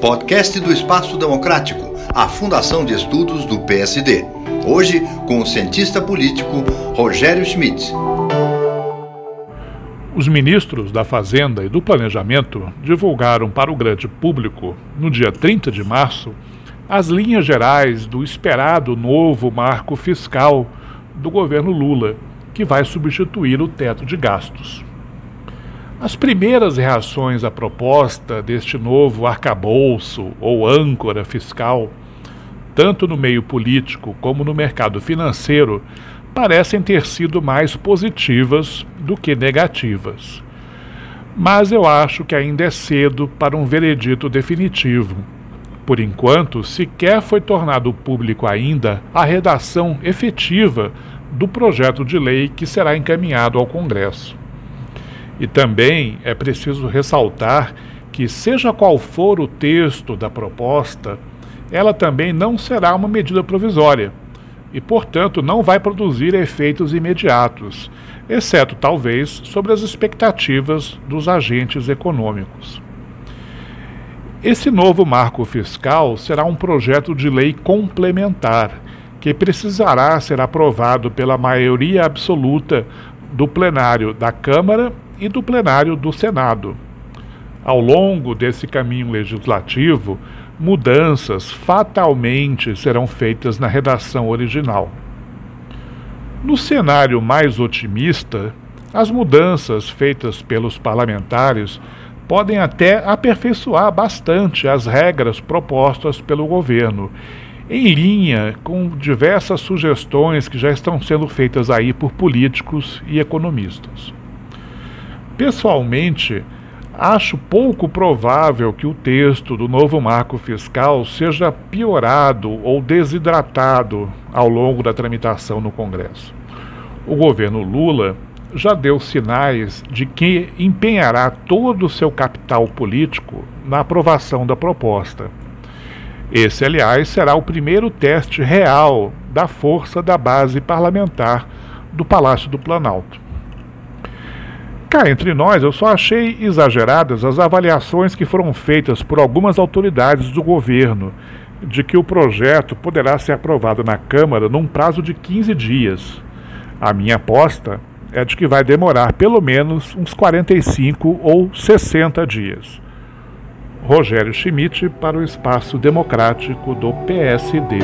Podcast do Espaço Democrático, a Fundação de Estudos do PSD. Hoje, com o cientista político Rogério Schmidt. Os ministros da Fazenda e do Planejamento divulgaram para o grande público, no dia 30 de março, as linhas gerais do esperado novo marco fiscal do governo Lula, que vai substituir o teto de gastos. As primeiras reações à proposta deste novo arcabouço ou âncora fiscal, tanto no meio político como no mercado financeiro, parecem ter sido mais positivas do que negativas. Mas eu acho que ainda é cedo para um veredito definitivo por enquanto, sequer foi tornado público ainda a redação efetiva do projeto de lei que será encaminhado ao Congresso. E também é preciso ressaltar que, seja qual for o texto da proposta, ela também não será uma medida provisória e, portanto, não vai produzir efeitos imediatos, exceto talvez sobre as expectativas dos agentes econômicos. Esse novo marco fiscal será um projeto de lei complementar, que precisará ser aprovado pela maioria absoluta do plenário da Câmara e do plenário do Senado. Ao longo desse caminho legislativo, mudanças fatalmente serão feitas na redação original. No cenário mais otimista, as mudanças feitas pelos parlamentares podem até aperfeiçoar bastante as regras propostas pelo governo, em linha com diversas sugestões que já estão sendo feitas aí por políticos e economistas. Pessoalmente, acho pouco provável que o texto do novo marco fiscal seja piorado ou desidratado ao longo da tramitação no Congresso. O governo Lula já deu sinais de que empenhará todo o seu capital político na aprovação da proposta. Esse, aliás, será o primeiro teste real da força da base parlamentar do Palácio do Planalto. Cá entre nós, eu só achei exageradas as avaliações que foram feitas por algumas autoridades do governo de que o projeto poderá ser aprovado na Câmara num prazo de 15 dias. A minha aposta é de que vai demorar pelo menos uns 45 ou 60 dias. Rogério Schmidt para o Espaço Democrático do PSD.